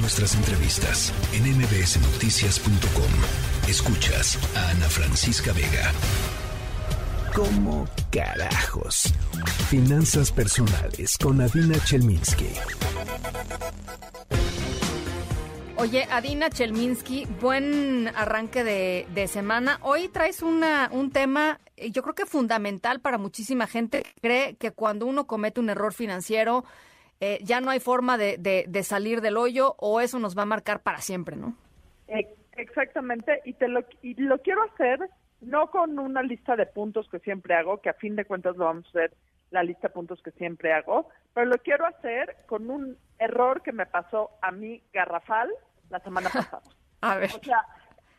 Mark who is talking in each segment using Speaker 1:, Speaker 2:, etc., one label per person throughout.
Speaker 1: nuestras entrevistas en mbsnoticias.com. Escuchas a Ana Francisca Vega. ¿Cómo carajos? Finanzas personales con Adina Chelminsky.
Speaker 2: Oye, Adina Chelminsky, buen arranque de, semana. Hoy traes una, un tema, eh, yo creo que fundamental para muchísima gente cree que cuando uno comete un error financiero, eh, ya no hay forma de, de, salir del hoyo o eso nos va a marcar para siempre, ¿no?
Speaker 3: Exactamente, y, te lo, y lo quiero hacer no con una lista de puntos que siempre hago, que a fin de cuentas lo vamos a hacer la lista de puntos que siempre hago, pero lo quiero hacer con un error que me pasó a mí garrafal la semana pasada.
Speaker 2: a ver.
Speaker 3: O sea,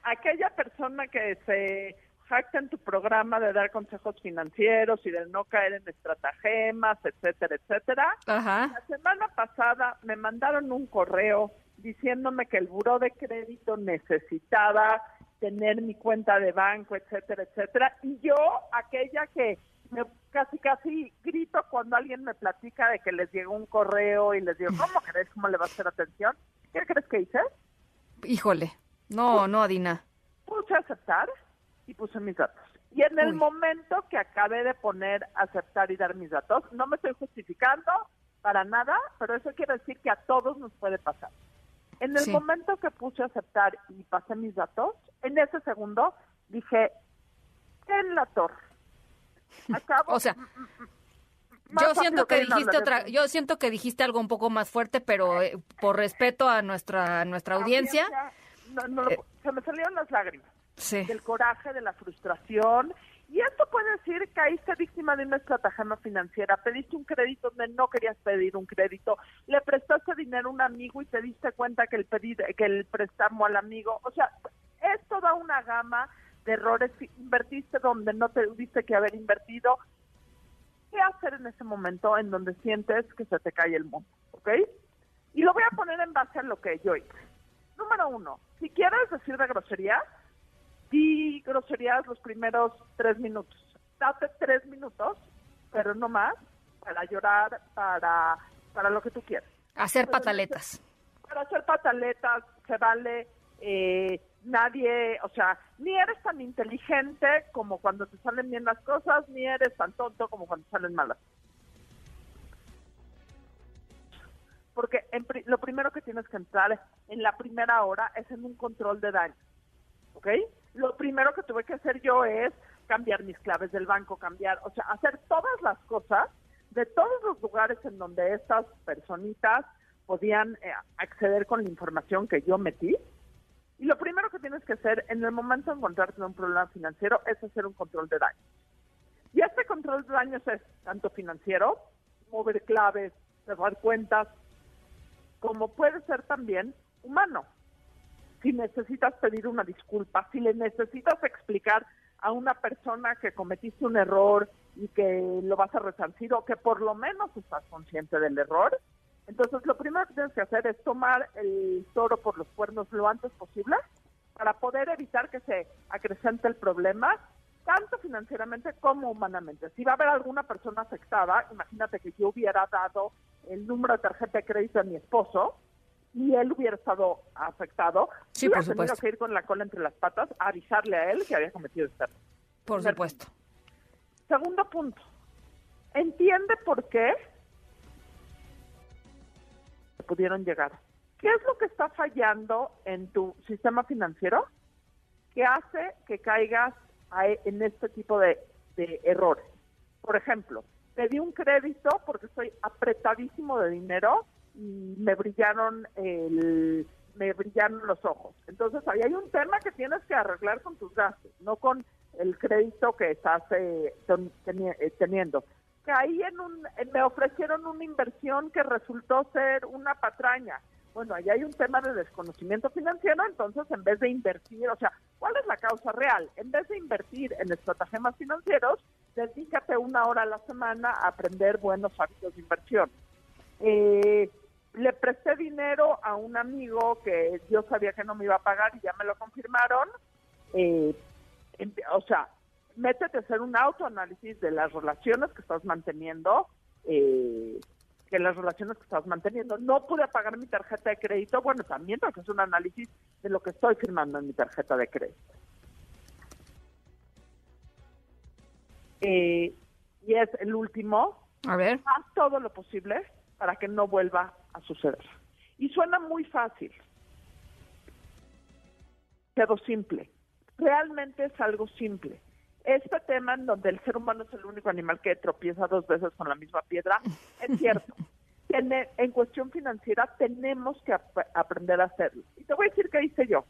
Speaker 3: aquella persona que se jacta en tu programa de dar consejos financieros y de no caer en estratagemas, etcétera, etcétera. La semana pasada me mandaron un correo diciéndome que el buró de crédito necesitaba tener mi cuenta de banco, etcétera, etcétera. Y yo, aquella que me casi casi grito cuando alguien me platica de que les llegó un correo y les digo, ¿cómo crees? ¿Cómo le va a hacer atención? ¿Qué crees que hice?
Speaker 2: Híjole, no, no, Adina.
Speaker 3: Puse a aceptar y puse mis datos. Y en el momento que acabé de poner aceptar y dar mis datos, no me estoy justificando para nada, pero eso quiere decir que a todos nos puede pasar. En el momento que puse aceptar y pasé mis datos, en ese segundo dije, en la torre.
Speaker 2: Acabo. o sea, yo siento que dijiste otra, yo siento que dijiste algo un poco más fuerte, pero eh, por respeto a nuestra nuestra audiencia,
Speaker 3: eh, se me salieron las lágrimas del coraje, de la frustración. Y esto puede decir que caíste víctima de una estratagema financiera, pediste un crédito donde no querías pedir un crédito, le prestaste dinero a un amigo y te diste cuenta que el pedir, que el préstamo al amigo, o sea, es toda una gama de errores, invertiste donde no te tuviste que haber invertido. ¿Qué hacer en ese momento en donde sientes que se te cae el mundo? ¿Ok? Y lo voy a poner en base a lo que yo hice. Número uno, si quieres decir de groserías, di groserías los primeros tres minutos. Date tres minutos, pero no más, para llorar, para, para lo que tú quieras.
Speaker 2: Hacer pataletas.
Speaker 3: Para hacer pataletas se vale, eh, nadie, o sea, ni eres tan inteligente como cuando te salen bien las cosas, ni eres tan tonto como cuando salen malas. Porque lo primero que tienes que entrar en la primera hora es en un control de daño. ¿Ok? Lo primero que tuve que hacer yo es cambiar mis claves del banco, cambiar, o sea, hacer todas las cosas de todos los lugares en donde estas personitas podían eh, acceder con la información que yo metí. Y lo primero que tienes que hacer en el momento de encontrarte en un problema financiero es hacer un control de daños. Y este control de daños es tanto financiero, mover claves, cerrar cuentas, como puede ser también humano si necesitas pedir una disculpa, si le necesitas explicar a una persona que cometiste un error y que lo vas a resarcir o que por lo menos estás consciente del error, entonces lo primero que tienes que hacer es tomar el toro por los cuernos lo antes posible para poder evitar que se acrecente el problema, tanto financieramente como humanamente. Si va a haber alguna persona afectada, imagínate que yo hubiera dado el número de tarjeta de crédito a mi esposo, y él hubiera estado afectado,
Speaker 2: sí, por supuesto.
Speaker 3: que ir con la cola entre las patas a avisarle a él que había cometido este error.
Speaker 2: Por supuesto.
Speaker 3: Segundo punto, entiende por qué pudieron llegar. ¿Qué es lo que está fallando en tu sistema financiero que hace que caigas e, en este tipo de, de errores? Por ejemplo, pedí un crédito porque estoy apretadísimo de dinero y me brillaron el me brillaron los ojos. Entonces ahí hay un tema que tienes que arreglar con tus gastos, no con el crédito que estás eh, eh, teniendo. Que ahí en un, me ofrecieron una inversión que resultó ser una patraña. Bueno, ahí hay un tema de desconocimiento financiero, entonces en vez de invertir, o sea, ¿cuál es la causa real? En vez de invertir en estratagemas financieros, dedícate una hora a la semana a aprender buenos hábitos de inversión. Eh, le presté dinero a un amigo que yo sabía que no me iba a pagar y ya me lo confirmaron. Eh, o sea, métete a hacer un autoanálisis de las relaciones que estás manteniendo, eh, que las relaciones que estás manteniendo. No pude pagar mi tarjeta de crédito, bueno, también tengo que hacer un análisis de lo que estoy firmando en mi tarjeta de crédito. Eh, y es el último.
Speaker 2: A ver.
Speaker 3: Haz todo lo posible para que no vuelva a suceder. Y suena muy fácil, pero simple. Realmente es algo simple. Este tema en donde el ser humano es el único animal que tropieza dos veces con la misma piedra, es cierto. en cuestión financiera tenemos que aprender a hacerlo. Y te voy a decir qué hice yo.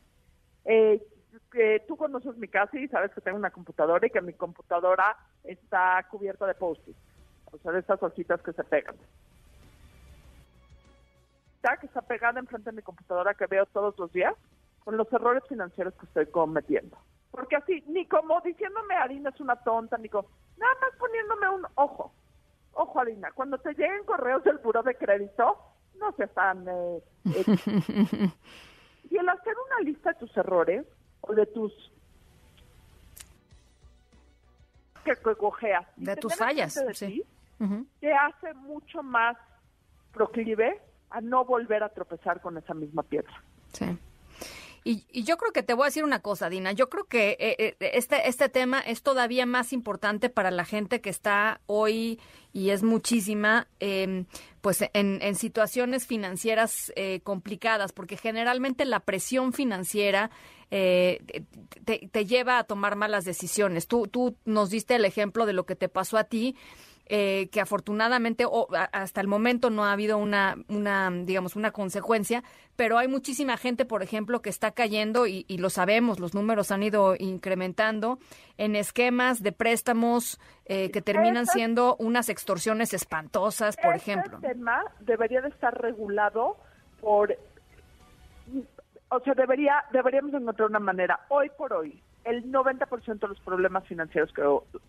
Speaker 3: Eh, que tú conoces mi casa y sabes que tengo una computadora y que mi computadora está cubierta de post-it, o sea, de estas hojitas que se pegan. Que está pegada enfrente de mi computadora que veo todos los días con los errores financieros que estoy cometiendo. Porque así, ni como diciéndome Adina es una tonta, ni como, nada más poniéndome un ojo. Ojo, Adina, cuando te lleguen correos del buro de crédito, no se están... Eh, eh y el hacer una lista de tus errores o de tus que, cojeas
Speaker 2: de tus fallas
Speaker 3: sí. te hace mucho más proclive a no volver a tropezar con esa misma piedra.
Speaker 2: Sí. Y, yo creo que te voy a decir una cosa, Dina. Yo creo que eh, eh, este, este tema es todavía más importante para la gente que está hoy y es muchísima, em, pues en, situaciones financieras eh, complicadas, porque generalmente la presión financiera te, te, lleva a tomar malas decisiones. Tú, tú nos diste el ejemplo de lo que te pasó a ti eh, que afortunadamente hasta el momento no ha habido una, una, digamos, una consecuencia, pero hay muchísima gente, por ejemplo, que está cayendo, y, lo sabemos, los números han ido incrementando, en esquemas de préstamos eh, que terminan siendo unas extorsiones espantosas, por ejemplo.
Speaker 3: Este tema debería de estar regulado por o sea, debería, deberíamos encontrar una manera. Hoy por hoy, el 90% de los problemas financieros que,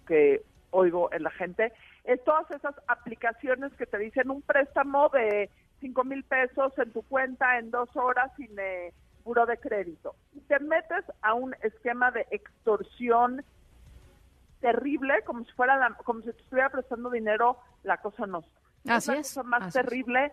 Speaker 3: que oigo en la gente, es todas esas aplicaciones que te dicen un préstamo de cinco mil pesos en tu cuenta en dos horas sin eh, buro de crédito. Y te metes a un esquema de extorsión terrible, como si fuera como si te estuviera prestando dinero, la cosa no.
Speaker 2: Así es.
Speaker 3: cosa más terrible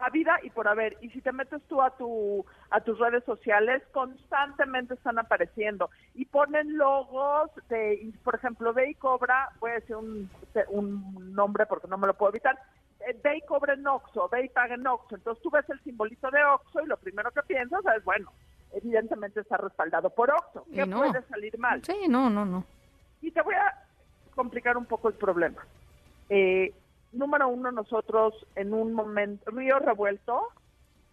Speaker 3: a vida y por haber. Y si te metes tú a tu a tus redes sociales, constantemente están apareciendo y ponen logos de, por ejemplo, Ve y Cobra, voy a decir un, un nombre porque no me lo puedo evitar, eh, Ve y Cobra en Oxxo, Ve y Paga en Oxxo. Entonces tú ves el simbolito de Oxxo y lo primero que piensas es, bueno, evidentemente está respaldado por Oxxo. ¿Qué puede salir mal?
Speaker 2: Sí, no, no, no.
Speaker 3: Y te voy a complicar un poco el problema. Eh, número uno, nosotros en un momento, río revuelto,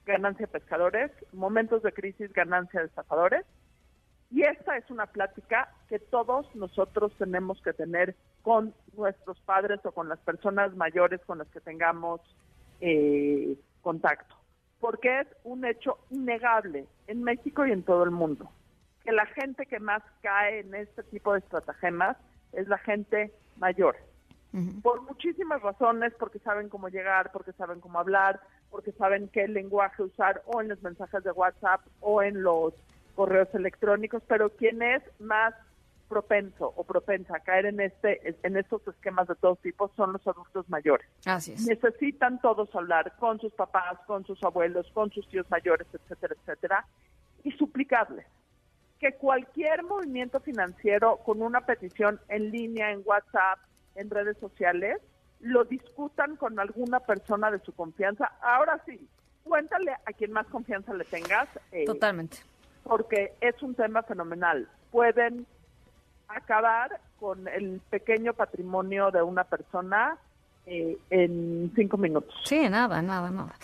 Speaker 3: ganancia pescadores, momentos de crisis, ganancia de estafadores. Y esta es una plática que todos nosotros tenemos que tener con nuestros padres o con las personas mayores con las que tengamos eh, contacto, porque es un hecho innegable en México y en todo el mundo, que la gente que más cae en este tipo de estratagemas es la gente mayor por muchísimas razones, porque saben cómo llegar, porque saben cómo hablar, porque saben qué lenguaje usar o en los mensajes de WhatsApp o en los correos electrónicos, pero quien es más propenso o propensa a caer en este en estos esquemas de todos tipos son los adultos mayores.
Speaker 2: Así es.
Speaker 3: Necesitan todos hablar con sus papás, con sus abuelos, con sus tíos mayores, etcétera, etcétera, y suplicarles que cualquier movimiento financiero con una petición en línea, en WhatsApp, en redes sociales, lo discutan con alguna persona de su confianza. Ahora sí, cuéntale a quien más confianza le tengas.
Speaker 2: Eh, Totalmente.
Speaker 3: Porque es un tema fenomenal. Pueden acabar con el pequeño patrimonio de una persona eh, en cinco minutos.
Speaker 2: Sí, nada, nada, nada.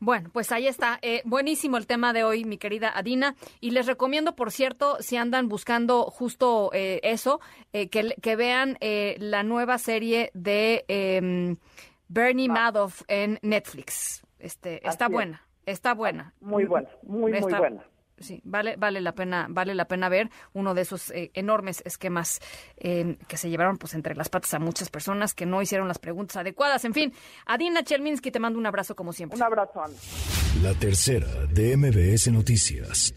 Speaker 2: Bueno, pues ahí está. Eh, buenísimo el tema de hoy, mi querida Adina. Y les recomiendo, por cierto, si andan buscando justo eh, eso, eh, que, que, vean la nueva serie de em, Bernie Madoff en Netflix. Este, está buena, está buena.
Speaker 3: Muy buena, muy, muy buena
Speaker 2: sí, vale, vale la pena, vale la pena ver uno de esos eh, enormes esquemas em, que se llevaron pues entre las patas a muchas personas que no hicieron las preguntas adecuadas. En fin, Adina Chelminsky, te mando un abrazo como siempre.
Speaker 3: Un abrazo,
Speaker 1: La tercera de MBS Noticias.